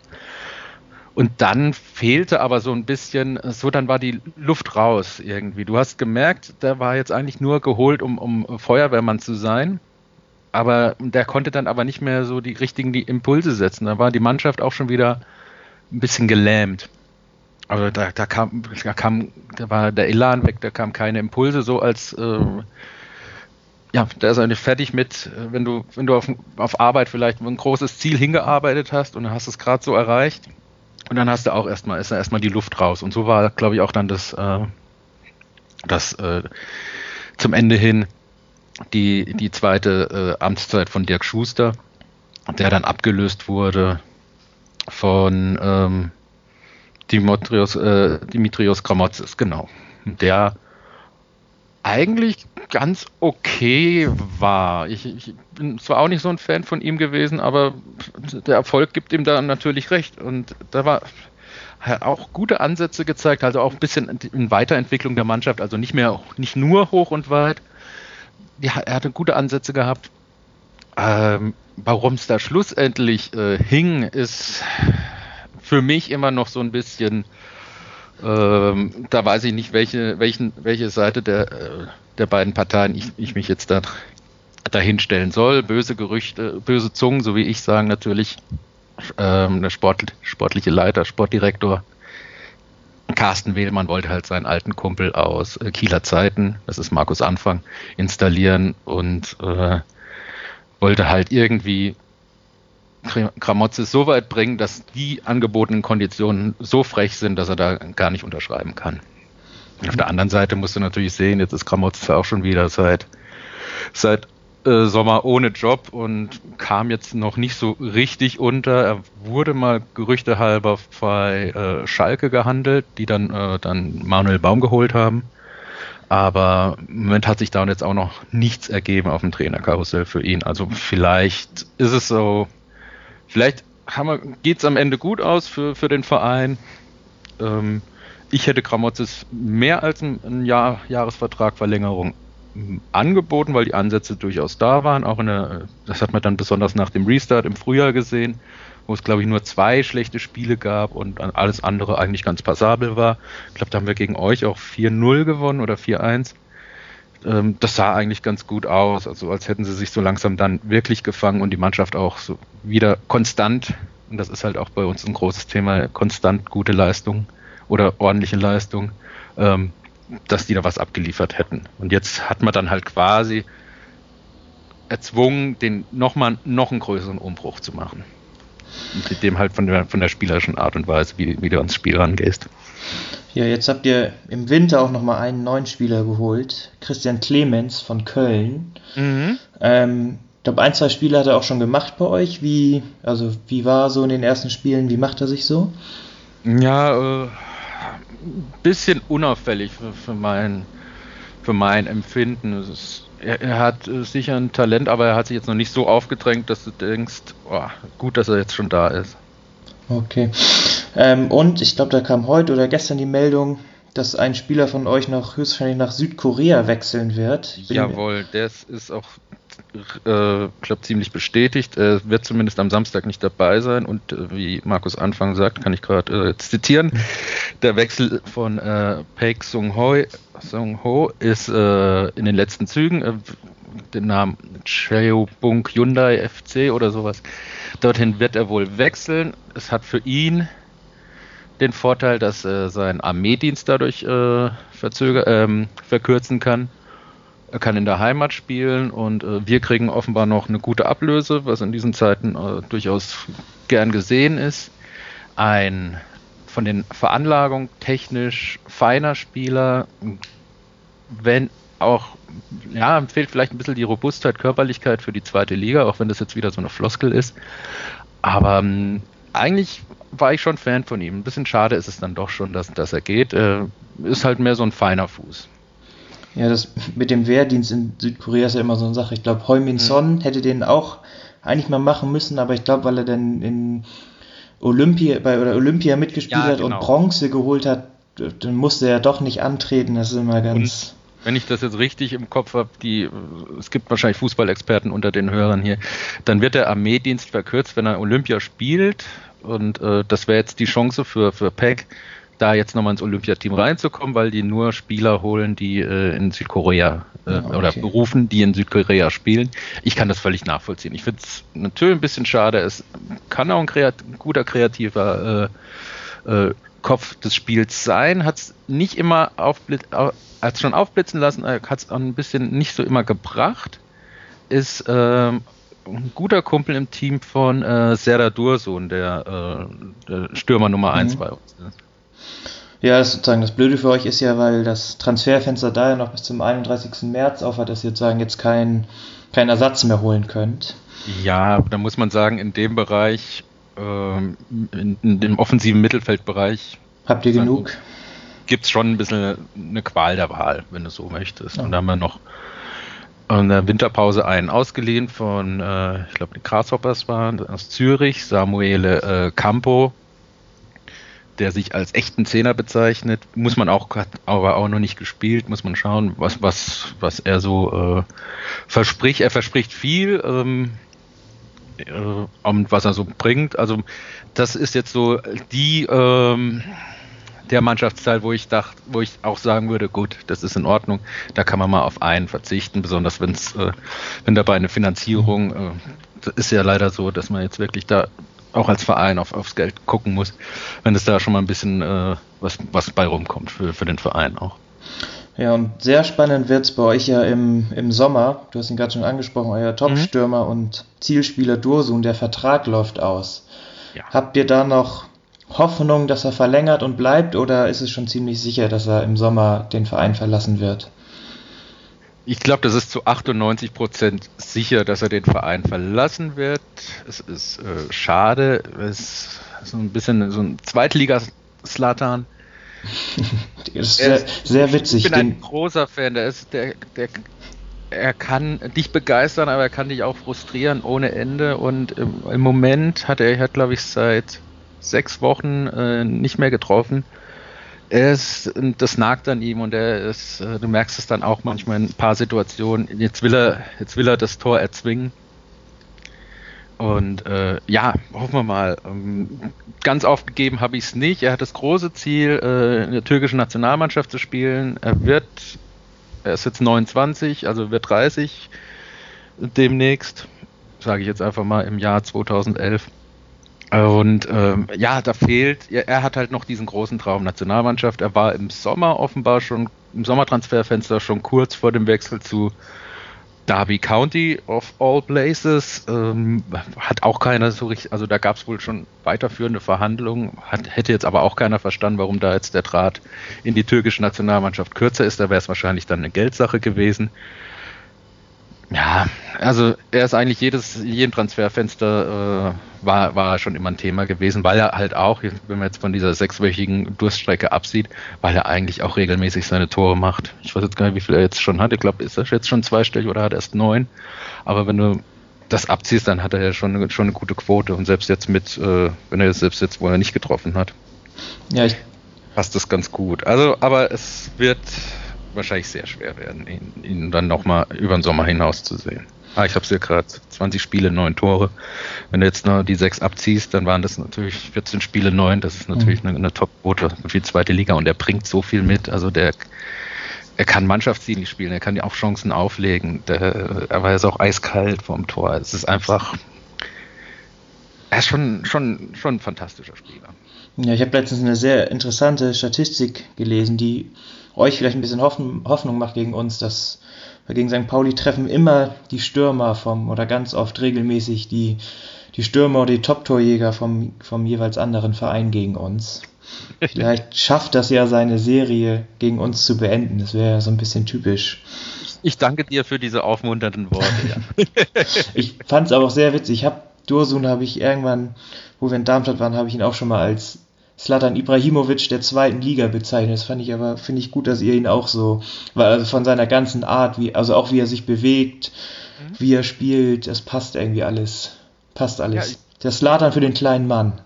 Speaker 2: Und dann fehlte aber so ein bisschen, so dann war die Luft raus irgendwie. Du hast gemerkt, der war jetzt eigentlich nur geholt, um, um Feuerwehrmann zu sein. Aber der konnte dann aber nicht mehr so die richtigen die Impulse setzen. Da war die Mannschaft auch schon wieder ein bisschen gelähmt. Also da, da kam, da kam, da war der Elan weg, da kamen keine Impulse, so als äh, ja, da ist eigentlich fertig mit, wenn du, wenn du auf, auf Arbeit vielleicht ein großes Ziel hingearbeitet hast und hast es gerade so erreicht und dann hast du auch erstmal, ist da erstmal die Luft raus. Und so war, glaube ich, auch dann das, äh, das äh, zum Ende hin die, die zweite äh, Amtszeit von Dirk Schuster, der dann abgelöst wurde von ähm, Dimitrios, äh, Dimitrios Kramotzes, genau. Der eigentlich ganz okay war. Ich, ich, bin zwar auch nicht so ein Fan von ihm gewesen, aber der Erfolg gibt ihm da natürlich recht. Und da war auch gute Ansätze gezeigt, also auch ein bisschen in Weiterentwicklung der Mannschaft, also nicht mehr, nicht nur hoch und weit. Ja, er hatte gute Ansätze gehabt. Ähm, Warum es da schlussendlich äh, hing, ist für mich immer noch so ein bisschen ähm, da weiß ich nicht, welche, welchen, welche Seite der, äh, der beiden Parteien ich, ich mich jetzt da dahin stellen soll. Böse Gerüchte, böse Zungen, so wie ich sagen natürlich, ähm, der Sport, sportliche Leiter, Sportdirektor Carsten Wehlmann wollte halt seinen alten Kumpel aus äh, Kieler Zeiten, das ist Markus Anfang, installieren und äh, wollte halt irgendwie Gramozze so weit bringen, dass die angebotenen Konditionen so frech sind, dass er da gar nicht unterschreiben kann. Mhm. Auf der anderen Seite musst du natürlich sehen, jetzt ist Gramozze auch schon wieder seit, seit äh, Sommer ohne Job und kam jetzt noch nicht so richtig unter. Er wurde mal gerüchtehalber bei äh, Schalke gehandelt, die dann, äh, dann Manuel Baum geholt haben. Aber im Moment hat sich da jetzt auch noch nichts ergeben auf dem Trainerkarussell für ihn. Also vielleicht ist es so, Vielleicht geht es am Ende gut aus für, für den Verein. Ähm, ich hätte Kramotzes mehr als ein, Jahr, Jahresvertragverlängerung hm, angeboten, weil die Ansätze durchaus da waren. Auch in der, das hat man dann besonders nach dem Restart im Frühjahr gesehen, wo es, glaube ich, nur zwei schlechte Spiele gab und alles andere eigentlich ganz passabel war. Ich glaube, da haben wir gegen euch auch 4-0 gewonnen oder 4-1 ähm, das sah eigentlich ganz gut aus. Also als hätten sie sich so langsam dann wirklich gefangen und die Mannschaft auch so wieder konstant, und das ist halt auch bei uns ein großes Thema, konstant gute Leistung oder ordentliche Leistung, ähm, dass die da was abgeliefert hätten. Und jetzt hat man dann halt quasi erzwungen, den nochmal noch einen größeren Umbruch zu machen. Mit dem halt von der, von der spielerischen Art und Weise, wie, wie du ans Spiel rangehst.
Speaker 1: Ja, jetzt habt ihr im Winter auch nochmal einen neuen Spieler geholt, Christian Clemens von Köln. Mhm. Ähm, ich glaube, ein, zwei Spiele hat er auch schon gemacht bei euch. Wie, also, wie war so in den ersten Spielen? Wie macht er sich so?
Speaker 2: Ja, äh, bisschen unauffällig für, für, mein, für mein Empfinden. Ist, er, er, hat äh, sicher ein Talent, aber er hat sich jetzt noch nicht so aufgedrängt, dass du denkst, oh, gut, dass er jetzt schon da ist.
Speaker 1: Okay. Ähm, und ich glaube, da kam heute oder gestern die Meldung, dass ein Spieler von euch noch höchstwahrscheinlich nach Südkorea wechseln wird.
Speaker 2: Jawohl, das ist auch, äh, glaube ziemlich bestätigt. Er wird zumindest am Samstag nicht dabei sein und äh, wie Markus Anfang sagt, kann ich gerade äh, zitieren, der Wechsel von äh, Paik Sung Ho, Sung Ho ist äh, in den letzten Zügen, äh, den Namen Cheobung Hyundai FC oder sowas. Dorthin wird er wohl wechseln. Es hat für ihn den Vorteil, dass er seinen Armeedienst dadurch äh, ähm, verkürzen kann. Er kann in der Heimat spielen und äh, wir kriegen offenbar noch eine gute Ablöse, was in diesen Zeiten äh, durchaus gern gesehen ist. Ein von den Veranlagungen technisch feiner Spieler, wenn auch, ja, fehlt vielleicht ein bisschen die Robustheit, Körperlichkeit für die zweite Liga, auch wenn das jetzt wieder so eine Floskel ist. Aber ähm, eigentlich war ich schon Fan von ihm. Ein bisschen schade ist es dann doch schon, dass, dass er geht. Äh, ist halt mehr so ein feiner Fuß.
Speaker 1: Ja, das mit dem Wehrdienst in Südkorea ist ja immer so eine Sache. Ich glaube, Hoi Min Son mhm. hätte den auch eigentlich mal machen müssen, aber ich glaube, weil er dann in Olympia, bei oder Olympia mitgespielt ja, genau. hat und Bronze geholt hat, dann musste er doch nicht antreten. Das ist immer ganz.
Speaker 2: Und wenn ich das jetzt richtig im Kopf habe, die, es gibt wahrscheinlich Fußballexperten unter den Hörern hier, dann wird der Armeedienst verkürzt, wenn er Olympia spielt. Und äh, das wäre jetzt die Chance für, für Peck, da jetzt nochmal ins Olympiateam reinzukommen, weil die nur Spieler holen, die äh, in Südkorea äh, ja, okay. oder berufen, die in Südkorea spielen. Ich kann das völlig nachvollziehen. Ich finde es natürlich ein bisschen schade. Es kann auch ein, kreat guter kreativer äh, äh, Kopf des Spiels sein. Hat es nicht immer aufblit, hat schon aufblitzen lassen, äh, hat es ein bisschen nicht so immer gebracht. Ist ähm, ein guter Kumpel im Team von äh, Serdar Dursun, der, äh, der Stürmer Nummer 1 mhm. bei uns. Ne?
Speaker 1: Ja, das sozusagen das Blöde für euch ist ja, weil das Transferfenster da ja noch bis zum 31. März auf hat, dass ihr sozusagen jetzt keinen kein Ersatz mehr holen könnt.
Speaker 2: Ja, da muss man sagen, in dem Bereich, ähm, in, in, dem offensiven Mittelfeldbereich.
Speaker 1: Habt ihr genug?
Speaker 2: Gibt es schon ein bisschen eine Qual der Wahl, wenn du so möchtest. Ja. Und da haben wir noch in der Winterpause einen ausgeliehen von, äh, ich glaube, die Grasshoppers waren aus Zürich, Samuele äh, Campo, der sich als echten Zehner bezeichnet. Muss man auch, hat aber auch noch nicht gespielt, muss man schauen, was, was, was er so äh, verspricht. Er verspricht viel, ähm, äh, und was er so bringt. Also, das ist jetzt so die, ähm, der Mannschaftsteil, wo ich dachte, wo ich auch sagen würde, gut, das ist in Ordnung, da kann man mal auf einen verzichten, besonders wenn es, äh, wenn dabei eine Finanzierung, äh, ist ja leider so, dass man jetzt wirklich da auch als Verein auf, aufs Geld gucken muss, wenn es da schon mal ein bisschen äh, was, was bei rumkommt für, für den Verein auch.
Speaker 1: Ja, und sehr spannend wird es bei euch ja im, im Sommer. Du hast ihn gerade schon angesprochen, euer Topstürmer mhm. und Zielspieler Dursun, der Vertrag läuft aus. Ja. Habt ihr da noch Hoffnung, dass er verlängert und bleibt oder ist es schon ziemlich sicher, dass er im Sommer den Verein verlassen wird?
Speaker 2: Ich glaube, das ist zu 98 Prozent sicher, dass er den Verein verlassen wird. Es ist äh, schade. Es ist so ein bisschen so ein Zweitliga-Slatan.
Speaker 1: das ist sehr, sehr, witzig.
Speaker 2: Ich bin ein großer Fan. Der ist, der, der, er kann dich begeistern, aber er kann dich auch frustrieren ohne Ende. Und im, im Moment hat er, hat glaube ich seit sechs Wochen äh, nicht mehr getroffen. Er ist, das nagt an ihm und er ist, äh, du merkst es dann auch manchmal in ein paar Situationen. Jetzt will er, jetzt will er das Tor erzwingen. Und äh, ja, hoffen wir mal. Ähm, ganz aufgegeben habe ich es nicht. Er hat das große Ziel, äh, in der türkischen Nationalmannschaft zu spielen. Er wird, er ist jetzt 29, also wird 30 demnächst, sage ich jetzt einfach mal im Jahr 2011. Und ähm, ja, da fehlt, er, er, hat halt noch diesen großen Traum Nationalmannschaft. Er war im Sommer offenbar schon, im Sommertransferfenster schon kurz vor dem Wechsel zu Derby County of all places. Ähm, hat auch keiner so richtig, also da gab es wohl schon weiterführende Verhandlungen, hat, hätte jetzt aber auch keiner verstanden, warum da jetzt der Draht in die türkische Nationalmannschaft kürzer ist. Da wäre es wahrscheinlich dann eine Geldsache gewesen. Ja, also er ist eigentlich jedes, jedem Transferfenster äh, war, war schon immer ein Thema gewesen, weil er halt auch, wenn man jetzt von dieser sechswöchigen Durststrecke absieht, weil er eigentlich auch regelmäßig seine Tore macht. Ich weiß jetzt gar nicht, wie viel er jetzt schon hat. Ich glaube, ist er jetzt schon zweistellig oder hat erst neun. Aber wenn du das abziehst, dann hat er ja schon, schon eine gute Quote und selbst jetzt mit, äh, wenn er jetzt selbst jetzt, wo er nicht getroffen hat.
Speaker 1: Ja, ich
Speaker 2: passt das ganz gut. Also, aber es wird wahrscheinlich sehr schwer werden, ihn, ihn dann nochmal über den Sommer hinaus zu sehen. Ah, ich habe es ja gerade 20 Spiele, 9 Tore. Wenn du jetzt noch die 6 abziehst, dann waren das natürlich 14 Spiele, 9. Das ist natürlich mhm. eine, eine Top-Quote für die zweite Liga und er bringt so viel mit. Also der er kann mannschaftsdienlich spielen, er kann ja auch Chancen auflegen, der, aber er ist auch eiskalt vorm Tor. Es ist einfach, er ist schon, schon, schon ein fantastischer Spieler.
Speaker 1: Ja, ich habe letztens eine sehr interessante Statistik gelesen, die euch vielleicht ein bisschen Hoffnung macht gegen uns, dass wir gegen St. Pauli treffen immer die Stürmer vom, oder ganz oft regelmäßig die, die Stürmer oder die Top-Torjäger vom, vom jeweils anderen Verein gegen uns. Vielleicht schafft das ja seine Serie gegen uns zu beenden. Das wäre ja so ein bisschen typisch.
Speaker 2: Ich danke dir für diese aufmunternden Worte. Ja.
Speaker 1: ich fand es aber auch sehr witzig. Ich habe Dursun habe ich irgendwann, wo wir in Darmstadt waren, habe ich ihn auch schon mal als Slatan Ibrahimovic der zweiten Liga bezeichnet. Das fand ich aber, finde ich gut, dass ihr ihn auch so, weil also von seiner ganzen Art, wie, also auch wie er sich bewegt, mhm. wie er spielt, das passt irgendwie alles. Passt alles. Ja, der Slatan für den kleinen Mann.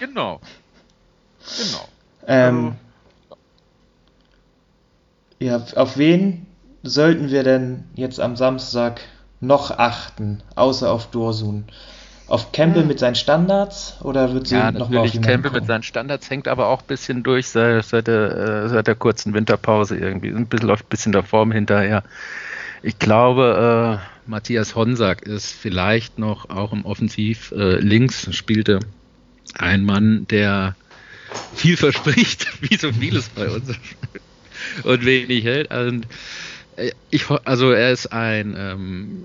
Speaker 2: Genau. Genau.
Speaker 1: Ähm, ja, auf wen sollten wir denn jetzt am Samstag noch achten, außer auf Dorsun? Auf Campbell hm. mit seinen Standards oder wird sie
Speaker 2: ja, nochmal auf Campbell kommen? mit seinen Standards hängt aber auch ein bisschen durch seit, seit, der, äh, seit der kurzen Winterpause irgendwie. Ein bisschen läuft ein bisschen der Form hinterher. Ich glaube, äh, Matthias Honsack ist vielleicht noch auch im Offensiv äh, links, spielte ein Mann, der viel verspricht, wie so vieles bei uns und wenig hält. Und ich, also er ist ein, ähm,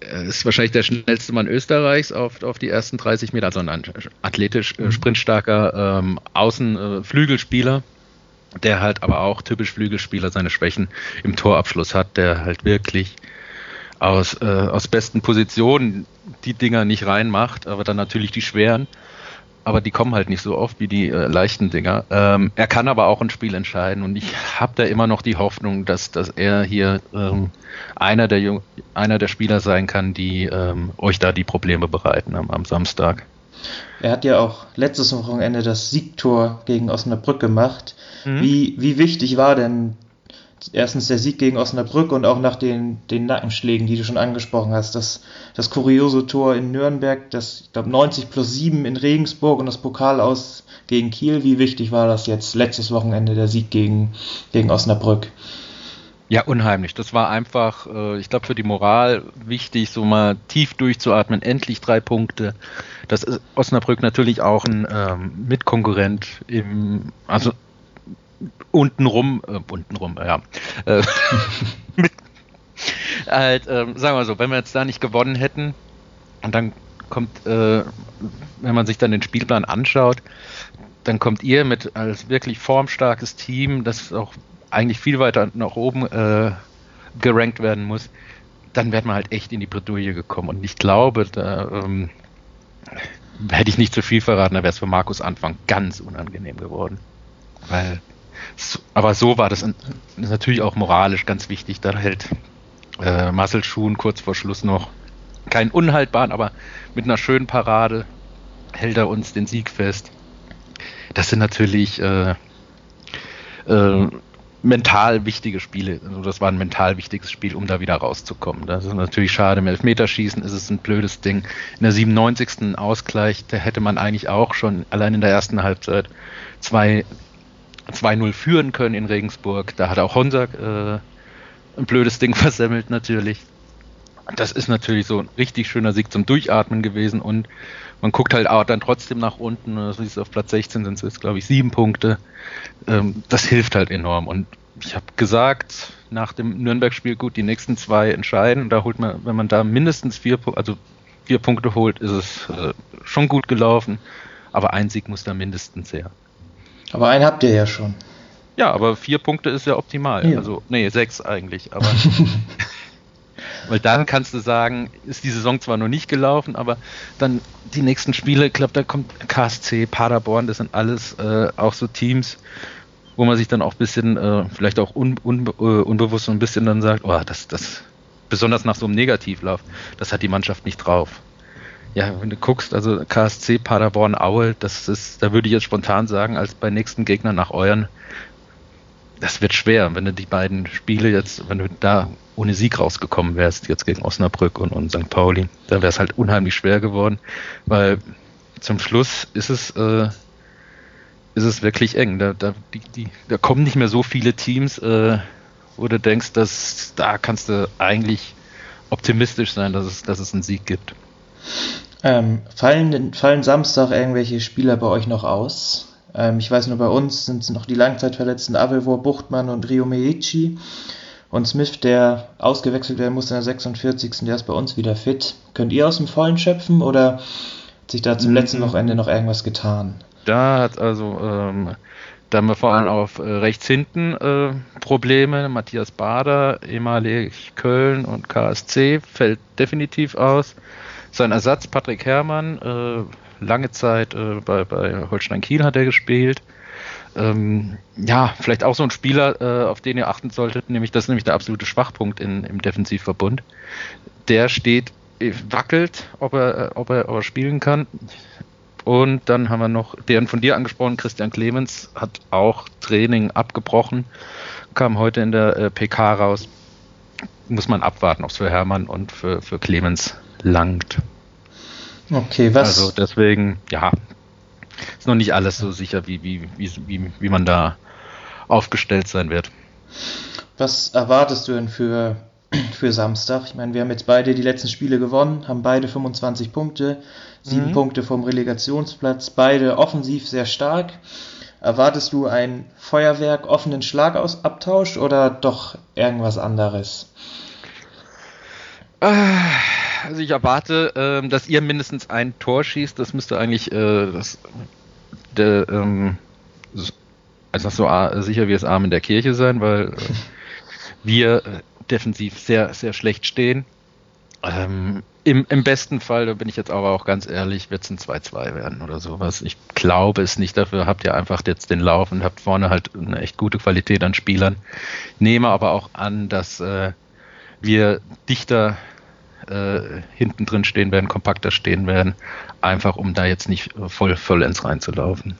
Speaker 2: er ist wahrscheinlich der schnellste Mann Österreichs auf, auf die ersten 30 Meter, also ein athletisch äh, mhm. sprintstarker ähm, Außenflügelspieler, äh, der halt aber auch typisch Flügelspieler seine Schwächen im Torabschluss hat, der halt wirklich aus, äh, aus besten Positionen die Dinger nicht reinmacht, aber dann natürlich die schweren aber die kommen halt nicht so oft wie die äh, leichten Dinger. Ähm, er kann aber auch ein Spiel entscheiden und ich habe da immer noch die Hoffnung, dass, dass er hier ähm, einer, der Jung einer der Spieler sein kann, die ähm, euch da die Probleme bereiten am, am Samstag.
Speaker 1: Er hat ja auch letztes Wochenende das Siegtor gegen Osnabrück gemacht. Mhm. Wie, wie wichtig war denn erstens der Sieg gegen Osnabrück und auch nach den, den Nackenschlägen, die du schon angesprochen hast. Das, das kuriose Tor in Nürnberg, das, ich glaube, 90 plus 7 in Regensburg und das Pokal aus gegen Kiel. Wie wichtig war das jetzt letztes Wochenende, der Sieg gegen, gegen Osnabrück?
Speaker 2: Ja, unheimlich. Das war einfach, äh, ich glaube, für die Moral wichtig, so mal tief durchzuatmen. Endlich drei Punkte. Das ist Osnabrück natürlich auch ein ähm, Mitkonkurrent im, also untenrum, äh, untenrum, ja. Äh, mit, halt, äh, sagen wir so, wenn wir jetzt da nicht gewonnen hätten und dann kommt, äh, wenn man sich dann den Spielplan anschaut, dann kommt ihr mit als wirklich formstarkes Team, das auch eigentlich viel weiter nach oben äh, gerankt werden muss, dann wäre man halt echt in die Bredouille gekommen. Und ich glaube, da ähm, hätte ich nicht zu viel verraten, da wäre es für Markus Anfang ganz unangenehm geworden. Weil aber so war das, natürlich auch moralisch ganz wichtig. Da hält äh, Marcel kurz vor Schluss noch keinen unhaltbaren, aber mit einer schönen Parade hält er uns den Sieg fest. Das sind natürlich äh, äh, mental wichtige Spiele. Also das war ein mental wichtiges Spiel, um da wieder rauszukommen. Das ist natürlich schade. Im Elfmeterschießen ist es ein blödes Ding. In der 97. Ausgleich, da hätte man eigentlich auch schon allein in der ersten Halbzeit zwei 2-0 führen können in Regensburg. Da hat auch Honsack äh, ein blödes Ding versemmelt natürlich. Das ist natürlich so ein richtig schöner Sieg zum Durchatmen gewesen und man guckt halt auch dann trotzdem nach unten. Das ist auf Platz 16 sind es glaube ich, sieben Punkte. Ähm, das hilft halt enorm. Und ich habe gesagt, nach dem Nürnberg-Spiel gut, die nächsten zwei entscheiden. Und da holt man, wenn man da mindestens vier, also vier Punkte holt, ist es äh, schon gut gelaufen. Aber ein Sieg muss da mindestens her.
Speaker 1: Aber einen habt ihr ja schon.
Speaker 2: Ja, aber vier Punkte ist ja optimal. Ja. Also, nee, sechs eigentlich. Aber weil dann kannst du sagen, ist die Saison zwar noch nicht gelaufen, aber dann die nächsten Spiele, ich glaube, da kommt KSC, Paderborn, das sind alles äh, auch so Teams, wo man sich dann auch ein bisschen, äh, vielleicht auch un, un, uh, unbewusst so ein bisschen dann sagt, oh, das, das, besonders nach so einem Negativlauf, das hat die Mannschaft nicht drauf. Ja, wenn du guckst, also KSC Paderborn Aue, das ist, da würde ich jetzt spontan sagen, als bei nächsten Gegnern nach Euren, das wird schwer, wenn du die beiden Spiele jetzt, wenn du da ohne Sieg rausgekommen wärst, jetzt gegen Osnabrück und, und St. Pauli, dann wäre es halt unheimlich schwer geworden, weil zum Schluss ist es, äh, ist es wirklich eng. Da, da, die, die, da kommen nicht mehr so viele Teams, äh, wo du denkst, dass da kannst du eigentlich optimistisch sein, dass es, dass es einen Sieg gibt.
Speaker 1: Ähm, fallen, fallen Samstag irgendwelche Spieler bei euch noch aus? Ähm, ich weiß nur, bei uns sind es noch die Langzeitverletzten Avevor, Buchtmann und Rio Meichi. Und Smith, der ausgewechselt werden muss in der 46. Der ist bei uns wieder fit. Könnt ihr aus dem Vollen schöpfen oder hat sich da zum letzten mhm. Wochenende noch irgendwas getan?
Speaker 2: Da hat also, ähm, da haben wir vor allem auf äh, rechts hinten äh, Probleme. Matthias Bader, ehemalig Köln und KSC, fällt definitiv aus. Sein Ersatz, Patrick Herrmann, äh, lange Zeit äh, bei, bei Holstein Kiel hat er gespielt. Ähm, ja, vielleicht auch so ein Spieler, äh, auf den ihr achten solltet, nämlich das ist nämlich der absolute Schwachpunkt in, im Defensivverbund. Der steht, äh, wackelt, ob er, ob er, ob er spielen kann. Und dann haben wir noch den von dir angesprochen, Christian Clemens hat auch Training abgebrochen, kam heute in der äh, PK raus. Muss man abwarten, ob es für Hermann und für, für Clemens langt.
Speaker 1: Okay, was?
Speaker 2: Also deswegen, ja, ist noch nicht alles so sicher, wie, wie, wie, wie, wie man da aufgestellt sein wird.
Speaker 1: Was erwartest du denn für, für Samstag? Ich meine, wir haben jetzt beide die letzten Spiele gewonnen, haben beide 25 Punkte, sieben mhm. Punkte vom Relegationsplatz, beide offensiv sehr stark. Erwartest du ein Feuerwerk, offenen Schlagabtausch oder doch irgendwas anderes?
Speaker 2: Also ich erwarte, äh, dass ihr mindestens ein Tor schießt. Das müsste eigentlich äh, das, der, ähm, also so sicher wie es Arm in der Kirche sein, weil äh, wir äh, defensiv sehr, sehr schlecht stehen. Ähm, im, Im besten Fall, da bin ich jetzt aber auch ganz ehrlich, wird es ein 2-2 werden oder sowas. Ich glaube es nicht. Dafür habt ihr einfach jetzt den Lauf und habt vorne halt eine echt gute Qualität an Spielern. Nehme aber auch an, dass äh, wir dichter äh, hinten drin stehen werden, kompakter stehen werden, einfach um da jetzt nicht voll vollends reinzulaufen.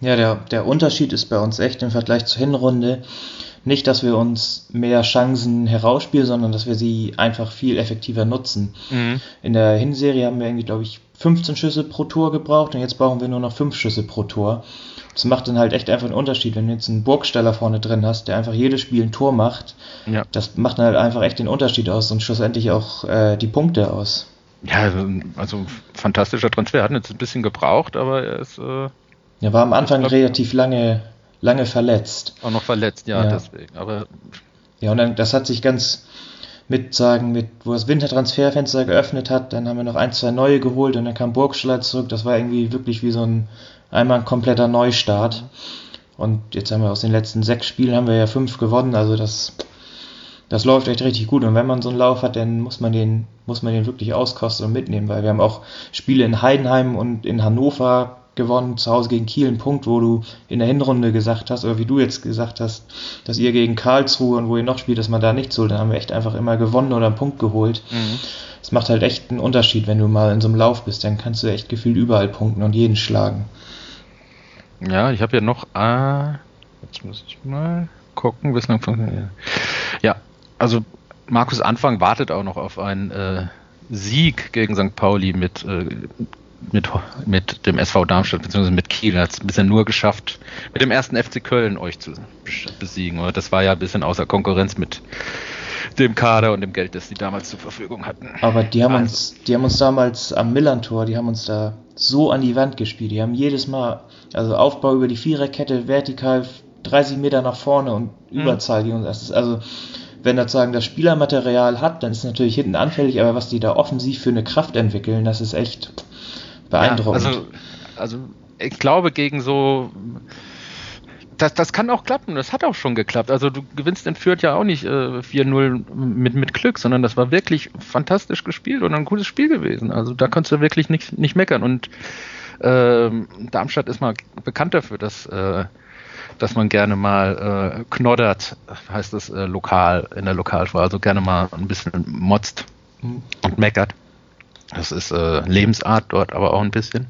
Speaker 1: Ja, der, der Unterschied ist bei uns echt im Vergleich zur Hinrunde nicht, dass wir uns mehr Chancen herausspielen, sondern dass wir sie einfach viel effektiver nutzen. Mhm. In der Hinserie haben wir irgendwie, glaube ich, 15 Schüsse pro Tor gebraucht und jetzt brauchen wir nur noch 5 Schüsse pro Tor. Das macht dann halt echt einfach einen Unterschied, wenn du jetzt einen Burgsteller vorne drin hast, der einfach jedes Spiel ein Tor macht. Ja. Das macht dann halt einfach echt den Unterschied aus und schlussendlich auch äh, die Punkte aus.
Speaker 2: Ja, also, also fantastischer Transfer. Hat jetzt ein bisschen gebraucht, aber er ist. Äh,
Speaker 1: er war am Anfang glaub, relativ lange, lange verletzt.
Speaker 2: Auch noch verletzt, ja, ja. deswegen. Aber
Speaker 1: ja, und dann, das hat sich ganz mit sagen, mit, wo das Wintertransferfenster geöffnet hat, dann haben wir noch ein, zwei neue geholt und dann kam Burgstaller zurück. Das war irgendwie wirklich wie so ein einmal ein kompletter Neustart. Und jetzt haben wir aus den letzten sechs Spielen haben wir ja fünf gewonnen, also das, das läuft echt richtig gut. Und wenn man so einen Lauf hat, dann muss man den, muss man den wirklich auskosten und mitnehmen, weil wir haben auch Spiele in Heidenheim und in Hannover gewonnen, zu Hause gegen Kiel, ein Punkt, wo du in der Hinrunde gesagt hast, oder wie du jetzt gesagt hast, dass ihr gegen Karlsruhe und wo ihr noch spielt, dass man da nichts holt, dann haben wir echt einfach immer gewonnen oder einen Punkt geholt. Mhm. Es macht halt echt einen Unterschied, wenn du mal in so einem Lauf bist, dann kannst du echt gefühlt überall punkten und jeden schlagen.
Speaker 2: Ja, ich habe ja noch. Ah, jetzt muss ich mal gucken, bislang funktioniert. Ja, also Markus Anfang wartet auch noch auf einen äh, Sieg gegen St. Pauli mit, äh, mit, mit dem SV Darmstadt bzw. mit Kiel. Hat es bisher nur geschafft, mit dem ersten FC Köln euch zu besiegen. Oder das war ja ein bisschen außer Konkurrenz mit dem Kader und dem Geld, das die damals zur Verfügung hatten.
Speaker 1: Aber die haben also. uns, die haben uns damals am Millantor, die haben uns da so an die Wand gespielt. Die haben jedes Mal, also Aufbau über die Viererkette, vertikal 30 Meter nach vorne und mhm. Überzahl gegen ist also, wenn das sagen, das Spielermaterial hat, dann ist es natürlich hinten anfällig, aber was die da offensiv für eine Kraft entwickeln, das ist echt beeindruckend.
Speaker 2: Ja, also, also ich glaube, gegen so das, das kann auch klappen. Das hat auch schon geklappt. Also du gewinnst in Fürth ja auch nicht äh, 4-0 mit, mit Glück, sondern das war wirklich fantastisch gespielt und ein gutes Spiel gewesen. Also da kannst du wirklich nicht, nicht meckern. Und äh, Darmstadt ist mal bekannt dafür, dass, äh, dass man gerne mal äh, knoddert, heißt das äh, lokal, in der Lokalsprache, also gerne mal ein bisschen motzt mhm. und meckert. Das ist äh, Lebensart dort aber auch ein bisschen.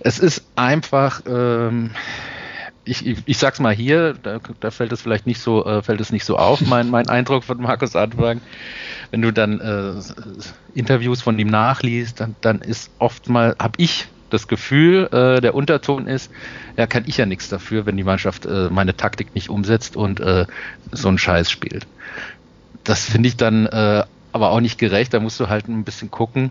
Speaker 2: Es ist einfach, ähm, ich, ich, ich sag's mal hier, da, da fällt es vielleicht nicht so, äh, fällt es nicht so auf, mein, mein Eindruck von Markus Anfang. Wenn du dann äh, Interviews von ihm nachliest, dann, dann ist oft mal, habe ich das Gefühl, äh, der Unterton ist, ja, kann ich ja nichts dafür, wenn die Mannschaft äh, meine Taktik nicht umsetzt und äh, so einen Scheiß spielt. Das finde ich dann äh, aber auch nicht gerecht. Da musst du halt ein bisschen gucken,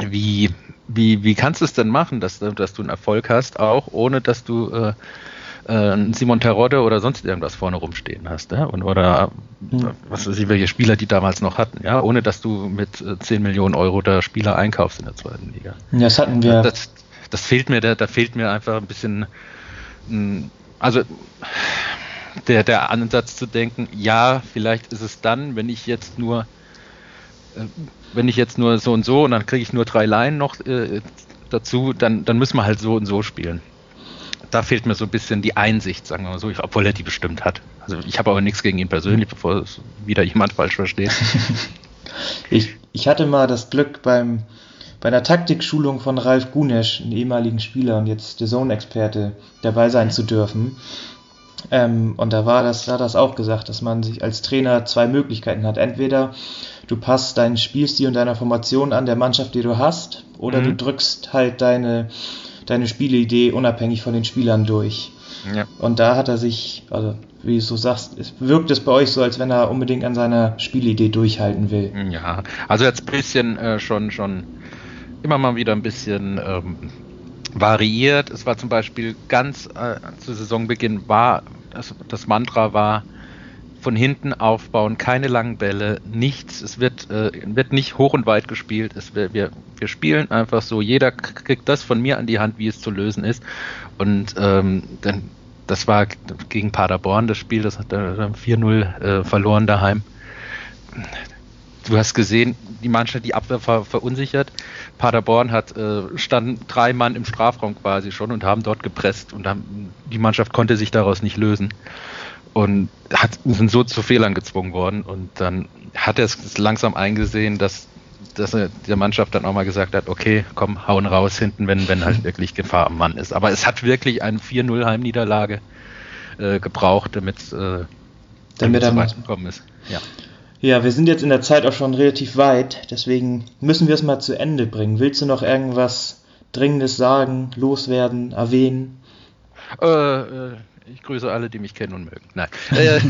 Speaker 2: wie, wie, wie kannst du es denn machen, dass, dass du einen Erfolg hast, auch ohne dass du äh, äh, Simon Terodde oder sonst irgendwas vorne rumstehen hast, ja? Und, oder mhm. was weiß ich, welche Spieler die damals noch hatten, ja, ohne dass du mit äh, 10 Millionen Euro da Spieler einkaufst in der zweiten Liga.
Speaker 1: Das hatten wir.
Speaker 2: Das, das fehlt mir, da, da fehlt mir einfach ein bisschen, also der, der Ansatz zu denken, ja, vielleicht ist es dann, wenn ich jetzt nur äh, wenn ich jetzt nur so und so und dann kriege ich nur drei Laien noch äh, dazu, dann, dann müssen wir halt so und so spielen da fehlt mir so ein bisschen die Einsicht, sagen wir mal so, obwohl er die bestimmt hat. Also ich habe aber nichts gegen ihn persönlich, bevor es wieder jemand falsch versteht.
Speaker 1: ich, ich hatte mal das Glück beim bei einer Taktikschulung von Ralf Gunesch, einem ehemaligen Spieler und jetzt der Zone-Experte, dabei sein zu dürfen. Ähm, und da war das, da hat das auch gesagt, dass man sich als Trainer zwei Möglichkeiten hat. Entweder du passt deinen Spielstil und deiner Formation an der Mannschaft, die du hast, oder mhm. du drückst halt deine deine Spielidee unabhängig von den Spielern durch. Ja. Und da hat er sich, also wie du so sagst, es wirkt es bei euch so, als wenn er unbedingt an seiner Spielidee durchhalten will.
Speaker 2: Ja, also jetzt ein bisschen äh, schon, schon immer mal wieder ein bisschen ähm, variiert. Es war zum Beispiel ganz äh, zu Saisonbeginn war, das, das Mantra war, von hinten aufbauen, keine langen Bälle, nichts. Es wird, äh, wird nicht hoch und weit gespielt. Es, wir, wir, spielen einfach so. Jeder kriegt das von mir an die Hand, wie es zu lösen ist. Und ähm, dann, das war gegen Paderborn das Spiel, das hat er 4-0 äh, verloren daheim. Du hast gesehen, die Mannschaft, die Abwehr ver verunsichert. Paderborn hat äh, standen drei Mann im Strafraum quasi schon und haben dort gepresst und haben, die Mannschaft konnte sich daraus nicht lösen und hat, sind so zu Fehlern gezwungen worden. Und dann hat er es langsam eingesehen, dass, dass er der Mannschaft dann auch mal gesagt hat, okay, komm, hauen raus hinten, wenn, wenn halt wirklich Gefahr am Mann ist. Aber es hat wirklich eine 4-0 Heimniederlage äh, gebraucht, damit äh,
Speaker 1: damit er weit gekommen ist. Ja. Ja, wir sind jetzt in der Zeit auch schon relativ weit, deswegen müssen wir es mal zu Ende bringen. Willst du noch irgendwas Dringendes sagen, loswerden, erwähnen?
Speaker 2: Äh, äh ich grüße alle, die mich kennen und mögen. Nein. Äh,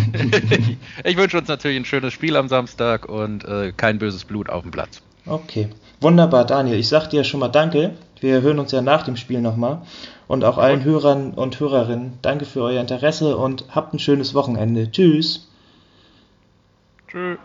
Speaker 2: ich wünsche uns natürlich ein schönes Spiel am Samstag und äh, kein böses Blut auf dem Platz.
Speaker 1: Okay. Wunderbar, Daniel. Ich sag dir schon mal Danke. Wir hören uns ja nach dem Spiel nochmal. Und auch allen Hörern und Hörerinnen, danke für euer Interesse und habt ein schönes Wochenende. Tschüss. Tschüss.